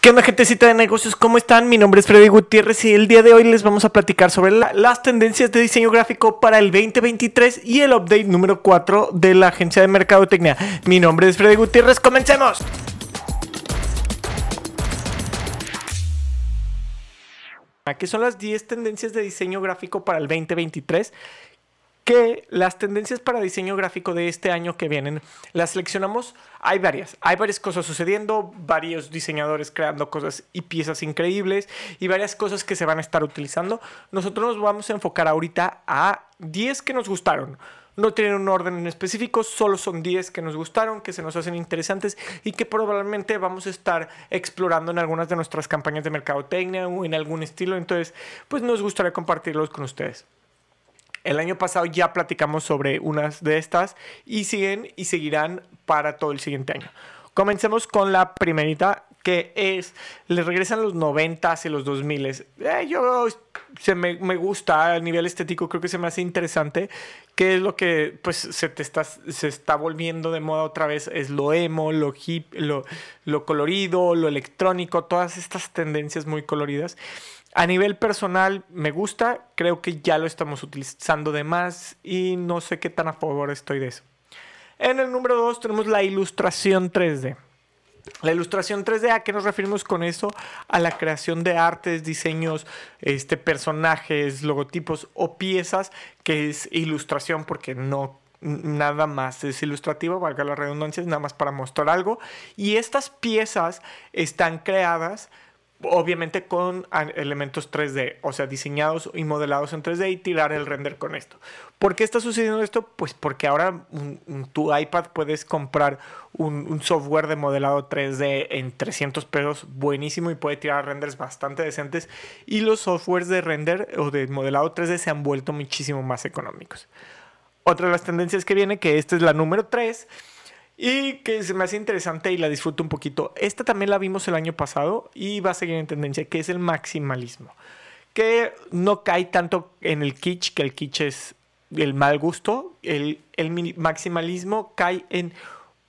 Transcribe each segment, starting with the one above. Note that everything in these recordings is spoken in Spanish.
¿Qué onda, gentecita de negocios? ¿Cómo están? Mi nombre es Freddy Gutiérrez y el día de hoy les vamos a platicar sobre la- las tendencias de diseño gráfico para el 2023 y el update número 4 de la agencia de mercadotecnia. Mi nombre es Freddy Gutiérrez, comencemos. Aquí son las 10 tendencias de diseño gráfico para el 2023 que las tendencias para diseño gráfico de este año que vienen las seleccionamos. Hay varias, hay varias cosas sucediendo, varios diseñadores creando cosas y piezas increíbles y varias cosas que se van a estar utilizando. Nosotros nos vamos a enfocar ahorita a 10 que nos gustaron. No tienen un orden en específico, solo son 10 que nos gustaron, que se nos hacen interesantes y que probablemente vamos a estar explorando en algunas de nuestras campañas de mercadotecnia o en algún estilo. Entonces, pues nos gustaría compartirlos con ustedes. El año pasado ya platicamos sobre unas de estas y siguen y seguirán para todo el siguiente año. Comencemos con la primerita que es, le regresan los 90s y los 2000s. Eh, yo se me, me gusta a nivel estético, creo que se me hace interesante, que es lo que pues se te está, se está volviendo de moda otra vez, es lo emo, lo hip, lo, lo colorido, lo electrónico, todas estas tendencias muy coloridas. A nivel personal me gusta, creo que ya lo estamos utilizando de más y no sé qué tan a favor estoy de eso. En el número 2 tenemos la ilustración 3D. La ilustración 3D, ¿a qué nos referimos con eso? A la creación de artes, diseños, este, personajes, logotipos o piezas, que es ilustración porque no nada más es ilustrativo, valga la redundancia, es nada más para mostrar algo. Y estas piezas están creadas obviamente con elementos 3D, o sea, diseñados y modelados en 3D y tirar el render con esto. ¿Por qué está sucediendo esto? Pues porque ahora tu iPad puedes comprar un, un software de modelado 3D en 300 pesos buenísimo y puede tirar renders bastante decentes y los softwares de render o de modelado 3D se han vuelto muchísimo más económicos. Otra de las tendencias que viene, que esta es la número 3, y que se me hace interesante y la disfruto un poquito. Esta también la vimos el año pasado y va a seguir en tendencia, que es el maximalismo. Que no cae tanto en el kitsch, que el kitsch es el mal gusto. El, el maximalismo cae en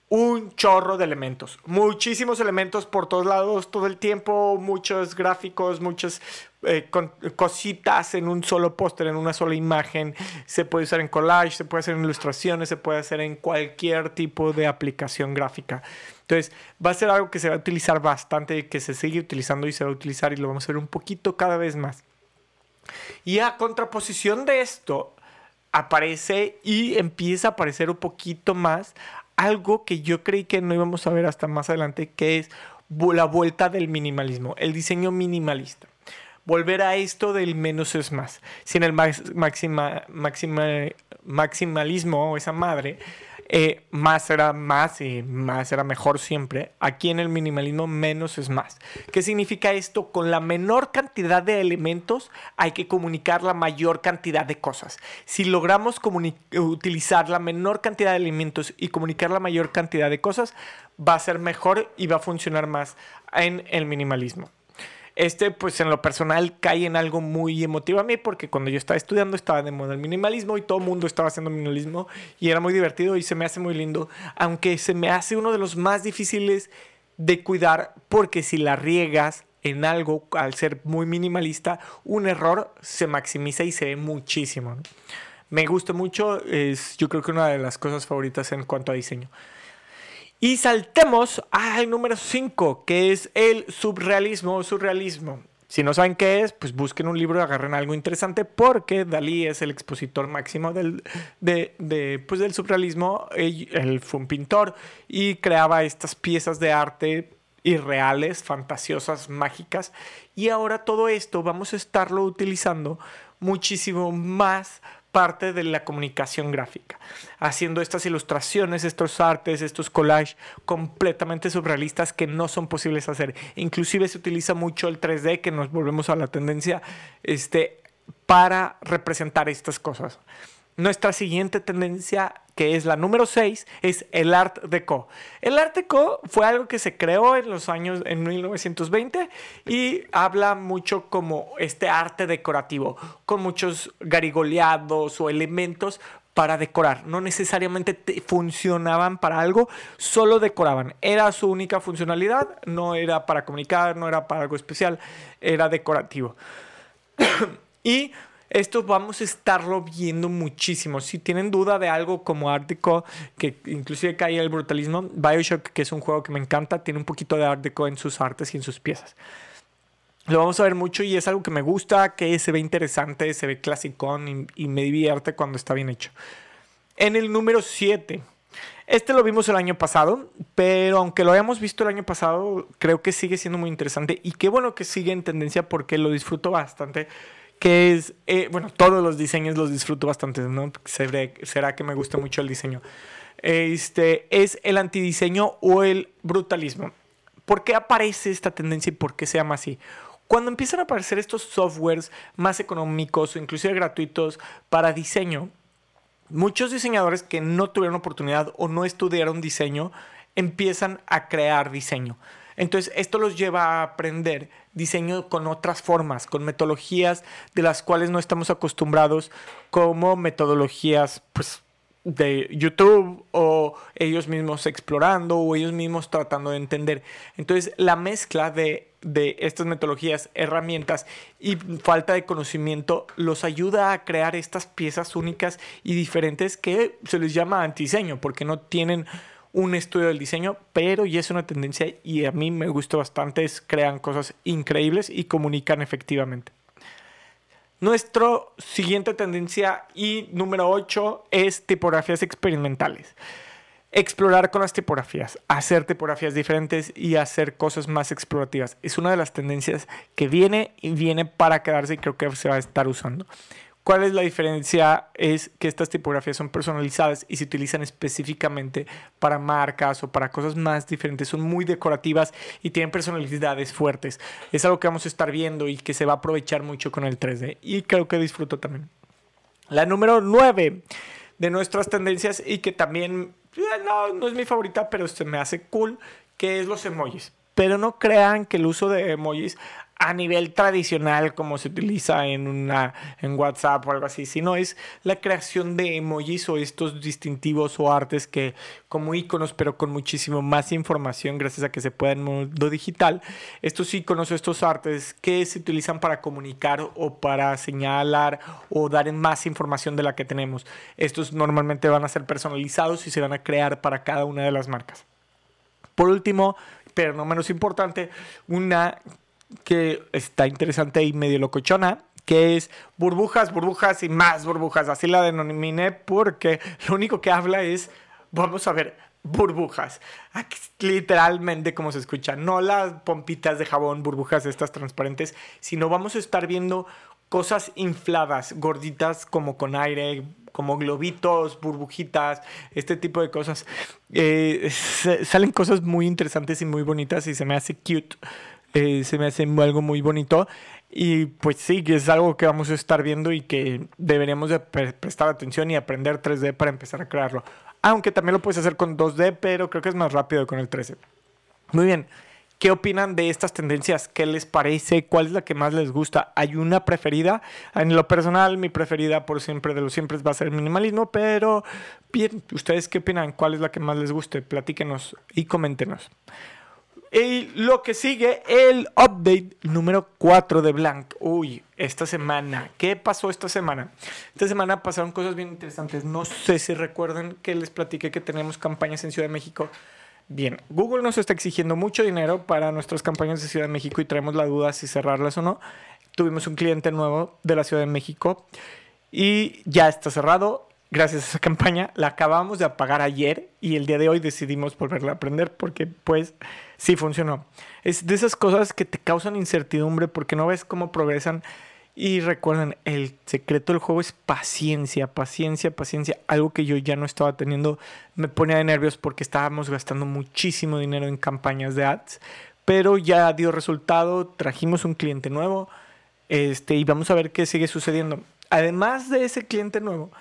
un chorro de elementos. Muchísimos elementos por todos lados, todo el tiempo, muchos gráficos, muchas eh, cositas en un solo póster, en una sola imagen. Se puede usar en collage, se puede hacer en ilustraciones, se puede hacer en cualquier tipo de aplicación gráfica. Entonces, va a ser algo que se va a utilizar bastante, que se sigue utilizando y se va a utilizar y lo vamos a ver un poquito cada vez más. Y a contraposición de esto, aparece y empieza a aparecer un poquito más algo que yo creí que no íbamos a ver hasta más adelante, que es la vuelta del minimalismo, el diseño minimalista. Volver a esto del menos es más. Sin el max- maxima- maxima- maximalismo o esa madre, eh, más era más y más era mejor siempre. Aquí en el minimalismo menos es más. ¿Qué significa esto? Con la menor cantidad de elementos hay que comunicar la mayor cantidad de cosas. Si logramos utilizar la menor cantidad de elementos y comunicar la mayor cantidad de cosas, va a ser mejor y va a funcionar más en el minimalismo. Este, pues en lo personal, cae en algo muy emotivo a mí, porque cuando yo estaba estudiando estaba de moda el minimalismo y todo el mundo estaba haciendo minimalismo y era muy divertido y se me hace muy lindo, aunque se me hace uno de los más difíciles de cuidar, porque si la riegas en algo, al ser muy minimalista, un error se maximiza y se ve muchísimo. Me gusta mucho, es yo creo que una de las cosas favoritas en cuanto a diseño. Y saltemos al número 5, que es el surrealismo o surrealismo. Si no saben qué es, pues busquen un libro y agarren algo interesante porque Dalí es el expositor máximo del, de, de, pues del surrealismo. Él, él fue un pintor y creaba estas piezas de arte irreales, fantasiosas, mágicas. Y ahora todo esto vamos a estarlo utilizando muchísimo más parte de la comunicación gráfica, haciendo estas ilustraciones, estos artes, estos collages completamente surrealistas que no son posibles hacer. Inclusive se utiliza mucho el 3D, que nos volvemos a la tendencia, este, para representar estas cosas. Nuestra siguiente tendencia, que es la número 6, es el Art Deco. El Art Deco fue algo que se creó en los años, en 1920, y habla mucho como este arte decorativo, con muchos garigoleados o elementos para decorar. No necesariamente funcionaban para algo, solo decoraban. Era su única funcionalidad, no era para comunicar, no era para algo especial, era decorativo. y esto vamos a estarlo viendo muchísimo. Si tienen duda de algo como Art Deco, que inclusive cae el brutalismo, Bioshock, que es un juego que me encanta, tiene un poquito de Art Deco en sus artes y en sus piezas. Lo vamos a ver mucho y es algo que me gusta, que se ve interesante, se ve clasicón y, me divierte cuando está bien hecho. En el número 7. Este lo vimos el año pasado, pero aunque lo hayamos visto el año pasado, creo que sigue siendo muy interesante y qué bueno que sigue en tendencia porque lo disfruto bastante. Que es, eh, bueno, todos los diseños los disfruto bastante, ¿no? Será que me gusta mucho el diseño. Este es el antidiseño o el brutalismo. ¿Por qué aparece esta tendencia y por qué se llama así? Cuando empiezan a aparecer estos softwares más económicos o inclusive gratuitos para diseño, muchos diseñadores que no tuvieron oportunidad o no estudiaron diseño empiezan a crear diseño. Entonces, esto los lleva a aprender diseño con otras formas, con metodologías de las cuales no estamos acostumbrados, como metodologías pues, de YouTube o ellos mismos explorando o ellos mismos tratando de entender. Entonces, la mezcla de, estas metodologías, herramientas y falta de conocimiento los ayuda a crear estas piezas únicas y diferentes que se les llama antidiseño porque no tienen un estudio del diseño, pero ya es una tendencia y a mí me gusta bastante, es crean cosas increíbles y comunican efectivamente. Nuestro siguiente tendencia y número 8 es tipografías experimentales. Explorar con las tipografías, hacer tipografías diferentes y hacer cosas más explorativas. Es una de las tendencias que viene y viene para quedarse y creo que se va a estar usando. ¿Cuál es la diferencia? Es que estas tipografías son personalizadas y se utilizan específicamente para marcas o para cosas más diferentes. Son muy decorativas y tienen personalidades fuertes. Es algo que vamos a estar viendo y que se va a aprovechar mucho con el 3D. Y creo que disfruto también. La número 9 de nuestras tendencias y que también eh, no, no es mi favorita, pero se me hace cool, que es los emojis. Pero no crean que el uso de emojis a nivel tradicional como se utiliza en, una, en WhatsApp o algo así, sino es la creación de emojis o estos distintivos o artes que como iconos, pero con muchísimo más información gracias a que se puede en modo digital. Estos iconos o estos artes que se utilizan para comunicar o para señalar o dar más información de la que tenemos. Estos normalmente van a ser personalizados y se van a crear para cada una de las marcas. Por último, pero no menos importante, una que está interesante y medio locochona, que es burbujas, burbujas y más burbujas. Así la denominé porque lo único que habla es, vamos a ver, burbujas. Literalmente como se escucha, no las pompitas de jabón, burbujas estas transparentes, sino vamos a estar viendo cosas infladas, gorditas como con aire, como globitos, burbujitas, este tipo de cosas. Eh, salen cosas muy interesantes y muy bonitas y se me hace cute eh, se me hace algo muy bonito. Y pues sí, que es algo que vamos a estar viendo y que deberíamos de prestar atención y aprender 3D para empezar a crearlo. Aunque también lo puedes hacer con 2D, pero creo que es más rápido con el 3D. Muy bien. ¿Qué opinan de estas tendencias? ¿Qué les parece? ¿Cuál es la que más les gusta? ¿Hay una preferida? En lo personal, mi preferida por siempre de los siempre va a ser el minimalismo, pero bien, ¿ustedes qué opinan? ¿Cuál es la que más les guste? Platíquenos y coméntenos. Y lo que sigue, el update número 4 de Blank. Uy, esta semana. ¿Qué pasó esta semana? Esta semana pasaron cosas bien interesantes. No sé si recuerdan que les platiqué que tenemos campañas en Ciudad de México. Bien, Google nos está exigiendo mucho dinero para nuestras campañas de Ciudad de México y traemos la duda si cerrarlas o no. Tuvimos un cliente nuevo de la Ciudad de México y ya está cerrado gracias a esa campaña. La acabamos de apagar ayer y el día de hoy decidimos volverla a aprender porque pues sí funcionó. Es de esas cosas que te causan incertidumbre porque no ves cómo progresan. Y recuerden, el secreto del juego es paciencia, paciencia, paciencia. Algo que yo ya no estaba teniendo me ponía de nervios porque estábamos gastando muchísimo dinero en campañas de ads. Pero ya dio resultado, trajimos un cliente nuevo este, y vamos a ver qué sigue sucediendo. Además de ese cliente nuevo,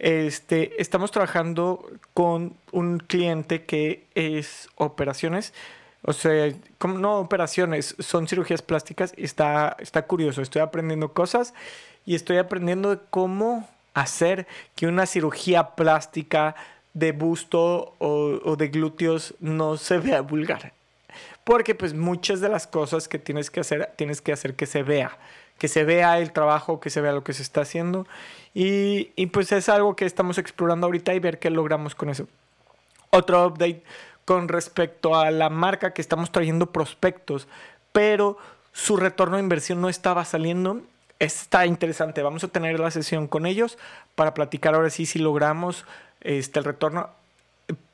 este, estamos trabajando con un cliente que es operaciones. O sea, no operaciones, son cirugías plásticas está, está curioso. Estoy aprendiendo cosas y estoy aprendiendo cómo hacer que una cirugía plástica de busto o, de glúteos no se vea vulgar. Porque pues muchas de las cosas que tienes que hacer, tienes que hacer que se vea, que se vea el trabajo, que se vea lo que se está haciendo. Y, y pues es algo que estamos explorando ahorita y ver qué logramos con eso. Otro update con respecto a la marca que estamos trayendo prospectos, pero su retorno de inversión no estaba saliendo. Está interesante. Vamos a tener la sesión con ellos para platicar ahora sí si logramos este, el retorno.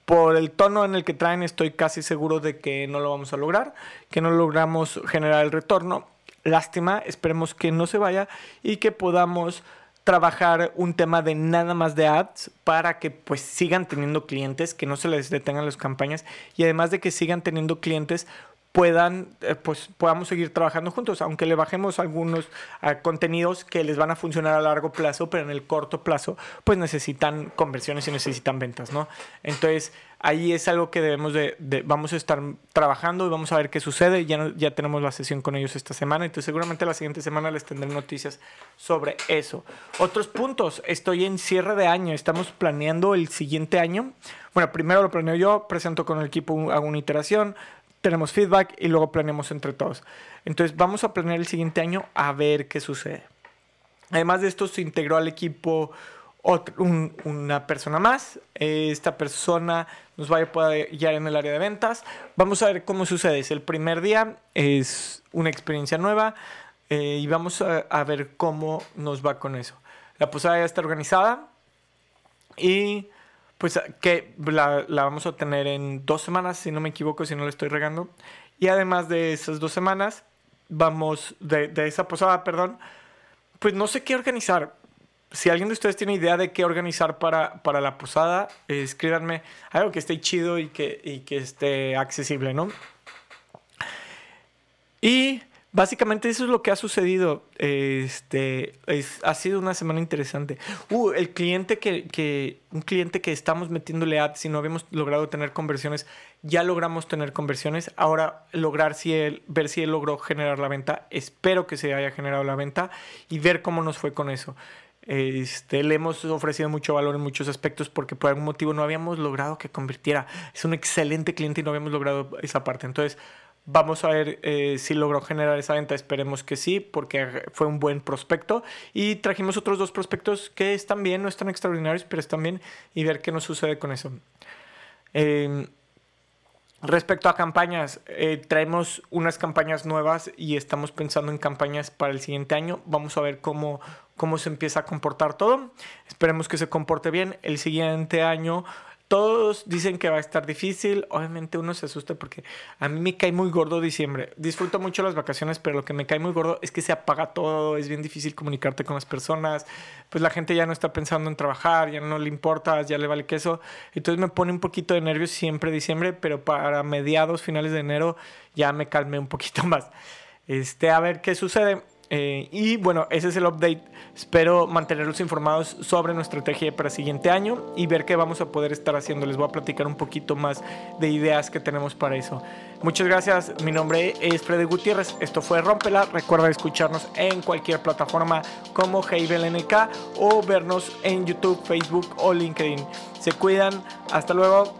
Por el tono en el que traen, estoy casi seguro de que no lo vamos a lograr, que no logramos generar el retorno. Lástima, esperemos que no se vaya y que podamos trabajar un tema de nada más de ads para que pues sigan teniendo clientes, que no se les detengan las campañas y además de que sigan teniendo clientes, puedan, eh, pues podamos seguir trabajando juntos, aunque le bajemos algunos ah, contenidos que les van a funcionar a largo plazo, pero en el corto plazo, pues necesitan conversiones y necesitan ventas, ¿no? Entonces, ahí es algo que debemos de, vamos a estar trabajando y vamos a ver qué sucede. Ya, ya tenemos la sesión con ellos esta semana, entonces seguramente la siguiente semana les tendré noticias sobre eso. Otros puntos, estoy en cierre de año, estamos planeando el siguiente año. Bueno, primero lo planeo yo, presento con el equipo, hago una iteración, tenemos feedback y luego planeamos entre todos. Entonces vamos a planear el siguiente año a ver qué sucede. Además de esto se integró al equipo una persona más. Esta persona nos va a poder guiar en el área de ventas. Vamos a ver cómo sucede. Es el primer día, es una experiencia nueva eh, y vamos a, a, ver cómo nos va con eso. La posada ya está organizada y pues que la, vamos a tener en dos semanas, si no me equivoco, si no le estoy regando. Y además de esas dos semanas, vamos, de, esa posada, perdón, pues no sé qué organizar. Si alguien de ustedes tiene idea de qué organizar para, para la posada, escríbanme algo que esté chido y que, y que esté accesible, ¿no? Y Básicamente eso es lo que ha sucedido. Este, ha sido una semana interesante. Uh, el cliente que, un cliente que estamos metiéndole ads y no habíamos logrado tener conversiones, ya logramos tener conversiones. Ahora lograr si él, ver si él logró generar la venta. Espero que se haya generado la venta y ver cómo nos fue con eso. Este, le hemos ofrecido mucho valor en muchos aspectos porque por algún motivo no habíamos logrado que convirtiera. Es un excelente cliente y no habíamos logrado esa parte. Entonces, Vamos a ver eh, si logró generar esa venta. Esperemos que sí, porque fue un buen prospecto. Y trajimos otros dos prospectos que están bien, no están extraordinarios, pero están bien. Y ver qué nos sucede con eso. Em, respecto a campañas, eh, traemos unas campañas nuevas y estamos pensando en campañas para el siguiente año. Vamos a ver cómo, cómo se empieza a comportar todo. Esperemos que se comporte bien. El siguiente año todos dicen que va a estar difícil. Obviamente uno se asusta porque a mí me cae muy gordo diciembre. Disfruto mucho las vacaciones, pero lo que me cae muy gordo es que se apaga todo. Es bien difícil comunicarte con las personas. Pues la gente ya no está pensando en trabajar, ya no le importa, ya le vale queso. Entonces me pone un poquito de nervios siempre diciembre, pero para mediados, finales de enero ya me calmé un poquito más. Este, a ver qué sucede. Eh, y bueno, ese es el update. Espero mantenerlos informados sobre nuestra estrategia para el siguiente año y ver qué vamos a poder estar haciendo. Les voy a platicar un poquito más de ideas que tenemos para eso. Muchas gracias. Mi nombre es Freddy Gutiérrez. Esto fue Rompela. Recuerda escucharnos en cualquier plataforma como Heibel NK o vernos en YouTube, Facebook o LinkedIn. Se cuidan. Hasta luego.